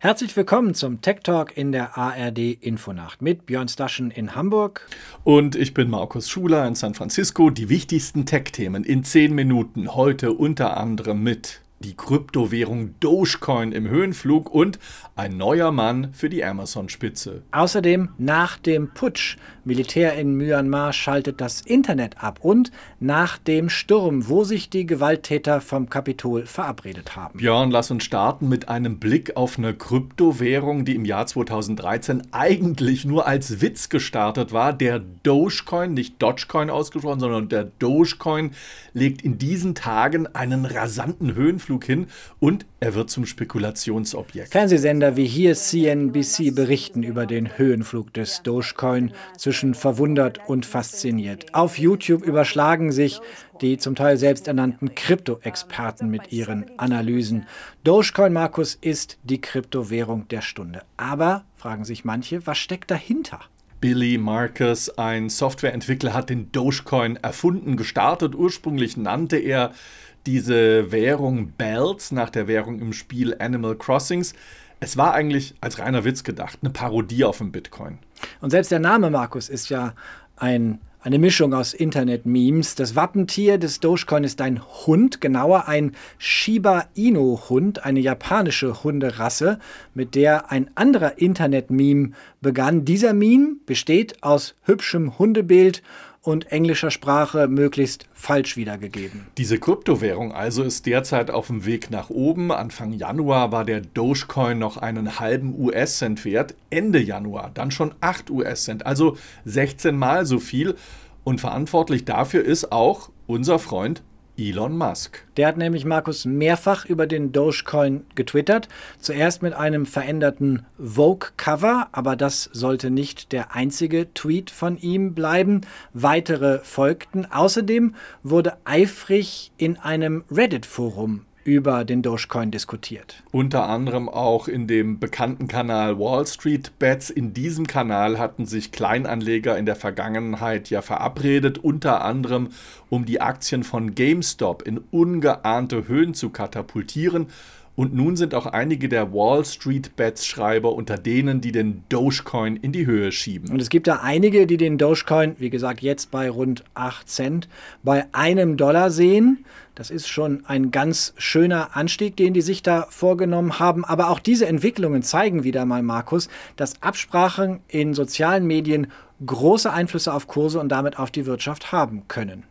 Herzlich willkommen zum Tech Talk in der ARD Infonacht mit Björn Staschen in Hamburg. Und ich bin Markus Schuler in San Francisco. Die wichtigsten Tech-Themen in zehn Minuten heute unter anderem mit die Kryptowährung Dogecoin im Höhenflug und ein neuer Mann für die Amazon-Spitze. Außerdem nach dem Putsch. Militär in Myanmar schaltet das Internet ab und nach dem Sturm, wo sich die Gewalttäter vom Kapitol verabredet haben. Björn, lass uns starten mit einem Blick auf eine Kryptowährung, die im Jahr 2013 eigentlich nur als Witz gestartet war. Der Dogecoin, nicht Dogecoin ausgesprochen, sondern der Dogecoin legt in diesen Tagen einen rasanten Höhenflug Ausflug hin und er wird zum Spekulationsobjekt. Fernsehsender wie hier CNBC berichten über den Höhenflug des Dogecoin zwischen verwundert und fasziniert. Auf YouTube überschlagen sich die zum Teil selbsternannten Krypto-Experten mit ihren Analysen. Dogecoin, Markus, ist die Kryptowährung der Stunde. Aber, fragen sich manche, was steckt dahinter? Billy Marcus, ein Softwareentwickler, hat den Dogecoin erfunden, gestartet. Ursprünglich nannte er diese Währung Bells nach der Währung im Spiel Animal Crossings. Es war eigentlich als reiner Witz gedacht, eine Parodie auf den Bitcoin. Und selbst der Name Markus ist ja ein, eine Mischung aus Internet-Memes. Das Wappentier des Dogecoin ist ein Hund, genauer ein Shiba Inu-Hund, eine japanische Hunderasse, mit der ein anderer Internet-Meme begann. Dieser Meme besteht aus hübschem Hundebild und englischer Sprache möglichst falsch wiedergegeben. Diese Kryptowährung also ist derzeit auf dem Weg nach oben. Anfang Januar war der Dogecoin noch einen halben US-Cent wert. Ende Januar dann schon 8 US-Cent, also 16 mal so viel. Und verantwortlich dafür ist auch unser Freund Elon Musk. Der hat nämlich Markus mehrfach über den Dogecoin getwittert. Zuerst mit einem veränderten Vogue-Cover, aber das sollte nicht der einzige Tweet von ihm bleiben. Weitere folgten. Außerdem wurde eifrig in einem Reddit-Forum über den Dogecoin diskutiert. Unter anderem auch in dem bekannten Kanal Wall Street Bets. In diesem Kanal hatten sich Kleinanleger in der Vergangenheit ja verabredet, unter anderem um die Aktien von GameStop in ungeahnte Höhen zu katapultieren. Und nun sind auch einige der Wall Street Bets Schreiber unter denen, die den Dogecoin in die Höhe schieben. Und es gibt da einige, die den Dogecoin, wie gesagt, jetzt bei rund 8 Cent, bei einem Dollar sehen. Das ist schon ein ganz schöner Anstieg, den die sich da vorgenommen haben. Aber auch diese Entwicklungen zeigen wieder mal, Markus, dass Absprachen in sozialen Medien große Einflüsse auf Kurse und damit auf die Wirtschaft haben können.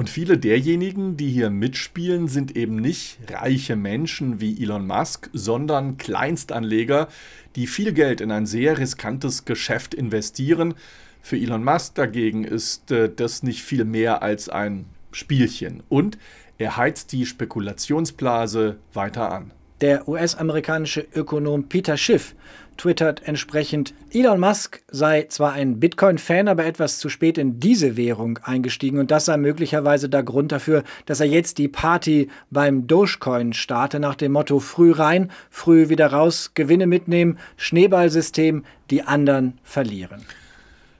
Und viele derjenigen, die hier mitspielen, sind eben nicht reiche Menschen wie Elon Musk, sondern Kleinstanleger, die viel Geld in ein sehr riskantes Geschäft investieren. Für Elon Musk dagegen ist äh, das nicht viel mehr als ein Spielchen. Und er heizt die Spekulationsblase weiter an. Der US-amerikanische Ökonom Peter Schiff twittert entsprechend, Elon Musk sei zwar ein Bitcoin-Fan, aber etwas zu spät in diese Währung eingestiegen und das sei möglicherweise der Grund dafür, dass er jetzt die Party beim Dogecoin starte nach dem Motto früh rein, früh wieder raus, Gewinne mitnehmen, Schneeballsystem, die anderen verlieren.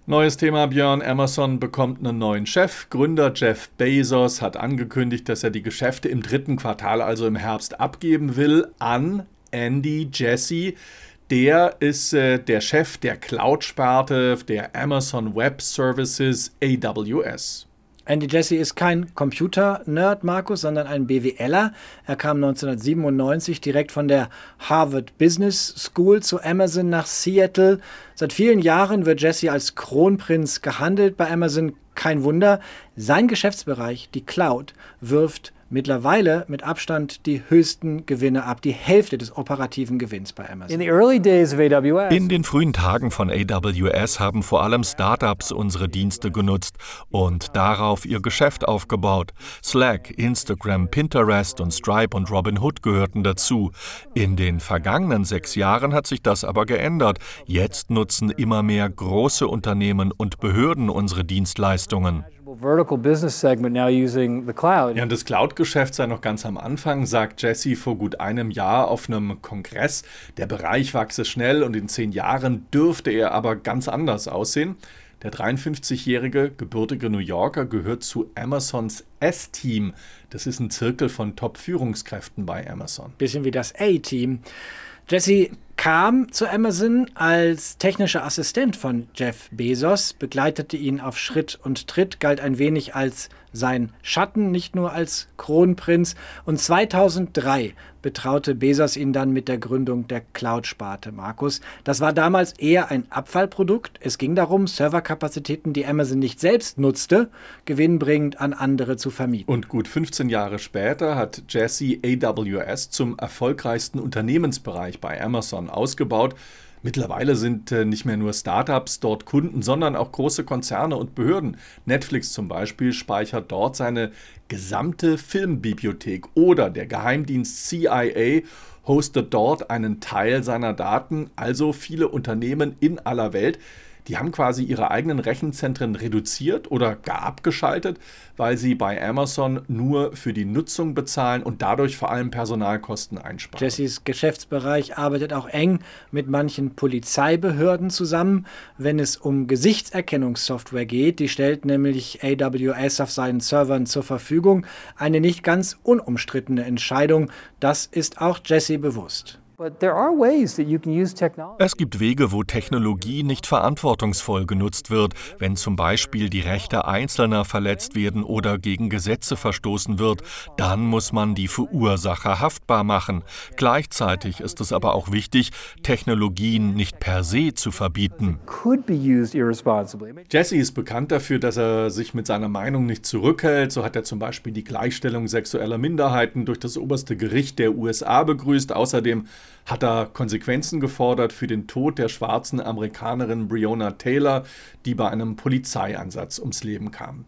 Neues Thema, Björn. Amazon bekommt einen neuen Chef. Gründer Jeff Bezos hat angekündigt, dass er die Geschäfte im dritten Quartal, also im Herbst, abgeben will an Andy Jassy. Der ist äh, der Chef der Cloud-Sparte der Amazon Web Services AWS. Andy Jassy ist kein Computer-Nerd, Markus, sondern ein BWLer. Er kam 1997 direkt von der Harvard Business School zu Amazon nach Seattle. Seit vielen Jahren wird Jassy als Kronprinz gehandelt bei Amazon. Kein Wunder. Sein Geschäftsbereich, die Cloud, wirft mittlerweile mit Abstand die höchsten Gewinne ab, die Hälfte des operativen Gewinns bei Amazon. In den frühen Tagen von AWS haben vor allem Startups unsere Dienste genutzt und darauf ihr Geschäft aufgebaut. Slack, Instagram, Pinterest und Stripe und Robinhood gehörten dazu. In den vergangenen sechs Jahren hat sich das aber geändert. Jetzt nutzen immer mehr große Unternehmen und Behörden unsere Dienstleistungen. Ja, und das Cloud-Geschäft sei noch ganz am Anfang, sagt Jesse vor gut einem Jahr auf einem Kongress. Der Bereich wachse schnell und in zehn Jahren dürfte er aber ganz anders aussehen. Der 53-jährige gebürtige New Yorker gehört zu Amazons S-Team. Das ist ein Zirkel von Top-Führungskräften bei Amazon. Bisschen wie das A-Team. Jesse kam zu Amazon als technischer Assistent von Jeff Bezos, begleitete ihn auf Schritt und Tritt, galt ein wenig als sein Schatten, nicht nur als Kronprinz. Und 2003 betraute Bezos ihn dann mit der Gründung der Cloud-Sparte, Markus. Das war damals eher ein Abfallprodukt. Es ging darum, Serverkapazitäten, die Amazon nicht selbst nutzte, gewinnbringend an andere zu vermieten. Und gut 15 Jahre später hat Jesse AWS zum erfolgreichsten Unternehmensbereich bei Amazon ausgebaut. Mittlerweile sind äh, nicht mehr nur Startups dort Kunden, sondern auch große Konzerne und Behörden. Netflix zum Beispiel speichert dort seine gesamte Filmbibliothek oder der Geheimdienst CIA hostet dort einen Teil seiner Daten. Also viele Unternehmen in aller Welt die haben quasi ihre eigenen Rechenzentren reduziert oder gar abgeschaltet, weil sie bei Amazon nur für die Nutzung bezahlen und dadurch vor allem Personalkosten einsparen. Jessys Geschäftsbereich arbeitet auch eng mit manchen Polizeibehörden zusammen, wenn es um Gesichtserkennungssoftware geht. Die stellt nämlich AWS auf seinen Servern zur Verfügung. Eine nicht ganz unumstrittene Entscheidung. Das ist auch Jesse bewusst. Es gibt Wege, wo Technologie nicht verantwortungsvoll genutzt wird, wenn zum Beispiel die Rechte Einzelner verletzt werden oder gegen Gesetze verstoßen wird, dann muss man die Verursacher haftbar machen. Gleichzeitig ist es aber auch wichtig, Technologien nicht per se zu verbieten. Jesse ist bekannt dafür, dass er sich mit seiner Meinung nicht zurückhält. So hat er zum Beispiel die Gleichstellung sexueller Minderheiten durch das oberste Gericht der USA begrüßt. Außerdem hat er Konsequenzen gefordert für den Tod der schwarzen Amerikanerin Breonna Taylor, die bei einem Polizeieinsatz ums Leben kam.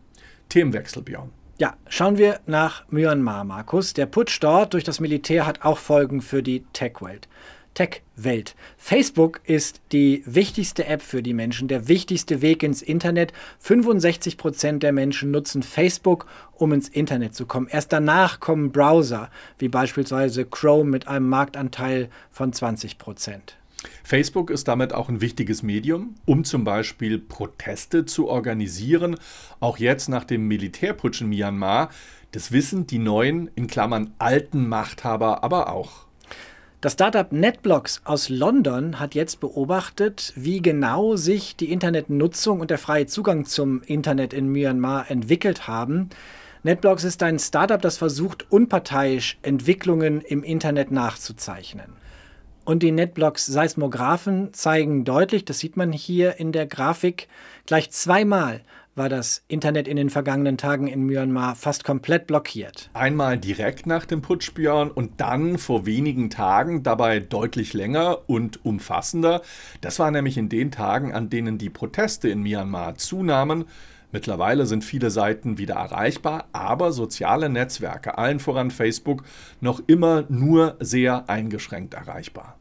Themenwechsel, Björn. Ja, schauen wir nach Myanmar, Markus. Der Putsch dort durch das Militär hat auch Folgen für die Tech-Welt. Tech-Welt. Facebook ist die wichtigste App für die Menschen, der wichtigste Weg ins Internet. 65 Prozent der Menschen nutzen Facebook, um ins Internet zu kommen. Erst danach kommen Browser, wie beispielsweise Chrome mit einem Marktanteil von 20 Prozent. Facebook ist damit auch ein wichtiges Medium, um zum Beispiel Proteste zu organisieren. Auch jetzt nach dem Militärputsch in Myanmar. Das wissen die neuen, in Klammern alten Machthaber aber auch. Das Startup NetBlocks aus London hat jetzt beobachtet, wie genau sich die Internetnutzung und der freie Zugang zum Internet in Myanmar entwickelt haben. NetBlocks ist ein Startup, das versucht, unparteiisch Entwicklungen im Internet nachzuzeichnen. Und die NetBlocks Seismographen zeigen deutlich, das sieht man hier in der Grafik, gleich zweimal war das Internet in den vergangenen Tagen in Myanmar fast komplett blockiert. Einmal direkt nach dem Putsch, Björn, und dann vor wenigen Tagen, dabei deutlich länger und umfassender. Das war nämlich in den Tagen, an denen die Proteste in Myanmar zunahmen. Mittlerweile sind viele Seiten wieder erreichbar, aber soziale Netzwerke, allen voran Facebook, noch immer nur sehr eingeschränkt erreichbar.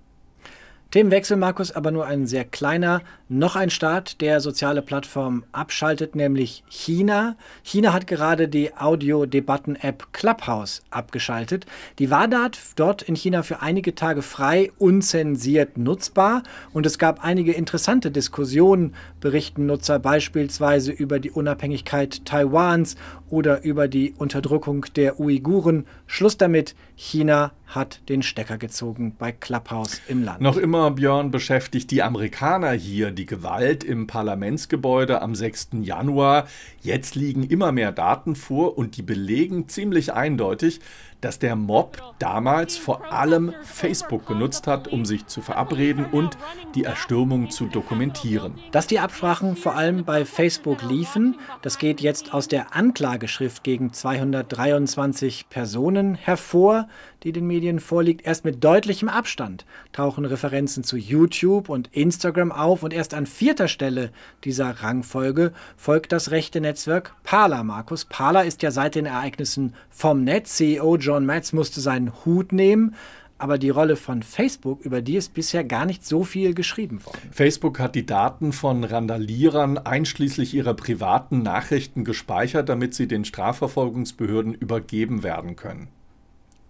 Themenwechsel, Markus, aber nur ein sehr kleiner. Noch ein Staat, der soziale Plattformen abschaltet, nämlich China. China hat gerade die Audio-Debatten-App Clubhouse abgeschaltet. Die war dort in China für einige Tage frei, unzensiert nutzbar. Und es gab einige interessante Diskussionen, berichten Nutzer beispielsweise über die Unabhängigkeit Taiwans oder über die Unterdrückung der Uiguren. Schluss damit, China hat den Stecker gezogen bei Clubhouse im Land. Noch immer, Björn, beschäftigt die Amerikaner hier die Gewalt im Parlamentsgebäude am 6. Januar. Jetzt liegen immer mehr Daten vor und die belegen ziemlich eindeutig, dass der Mob damals vor allem Facebook genutzt hat, um sich zu verabreden und die Erstürmung zu dokumentieren. Dass die Absprachen vor allem bei Facebook liefen, das geht jetzt aus der Anklageschrift gegen 223 Personen hervor, die den Medien vorliegt. Erst mit deutlichem Abstand tauchen Referenzen zu YouTube und Instagram auf und erst an vierter Stelle dieser Rangfolge folgt das rechte Netzwerk Parler. Markus Parler ist ja seit den Ereignissen vom Netz. CEO John Matz musste seinen Hut nehmen. Aber die Rolle von Facebook, über die ist bisher gar nicht so viel geschrieben worden. Facebook hat die Daten von Randalierern einschließlich ihrer privaten Nachrichten gespeichert, damit sie den Strafverfolgungsbehörden übergeben werden können.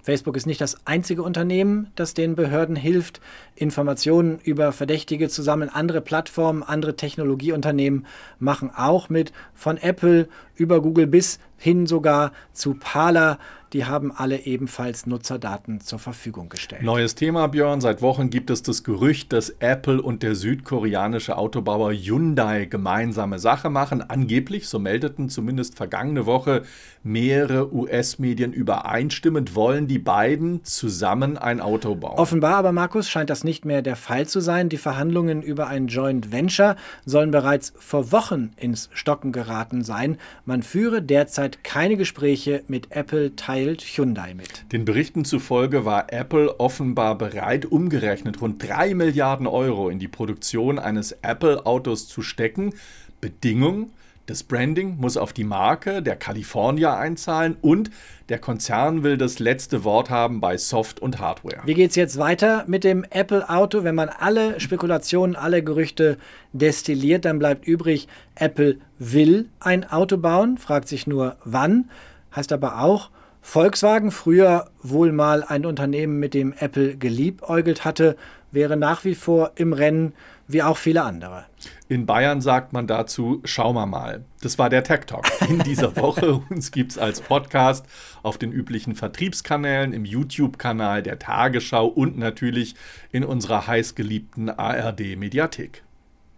Facebook ist nicht das einzige Unternehmen, das den Behörden hilft, Informationen über Verdächtige zu sammeln. Andere Plattformen, andere Technologieunternehmen machen auch mit, von Apple über Google bis hin sogar zu Parler die haben alle ebenfalls Nutzerdaten zur Verfügung gestellt. Neues Thema, Björn. Seit Wochen gibt es das Gerücht, dass Apple und der südkoreanische Autobauer Hyundai gemeinsame Sache machen. Angeblich, so meldeten zumindest vergangene Woche mehrere US-Medien übereinstimmend, wollen die beiden zusammen ein Auto bauen. Offenbar aber, Markus, scheint das nicht mehr der Fall zu sein. Die Verhandlungen über ein Joint Venture sollen bereits vor Wochen ins Stocken geraten sein. Man führe derzeit keine Gespräche mit Apple, Teil teilt Hyundai mit. Den Berichten zufolge war Apple offenbar bereit, umgerechnet rund 3 Milliarden Euro in die Produktion eines Apple-Autos zu stecken. Bedingung, das Branding muss auf die Marke der California einzahlen und der Konzern will das letzte Wort haben bei Soft und Hardware. Wie geht es jetzt weiter mit dem Apple-Auto? Wenn man alle Spekulationen, alle Gerüchte destilliert, dann bleibt übrig, Apple will ein Auto bauen, fragt sich nur wann, heißt aber auch, Volkswagen, früher wohl mal ein Unternehmen, mit dem Apple geliebäugelt hatte, wäre nach wie vor im Rennen, wie auch viele andere. In Bayern sagt man dazu, schauen wir mal. Das war der Tech Talk in dieser Woche. Uns gibt es als Podcast auf den üblichen Vertriebskanälen, im YouTube-Kanal der Tagesschau und natürlich in unserer heißgeliebten ARD-Mediathek.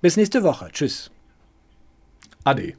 Bis nächste Woche. Tschüss. Ade.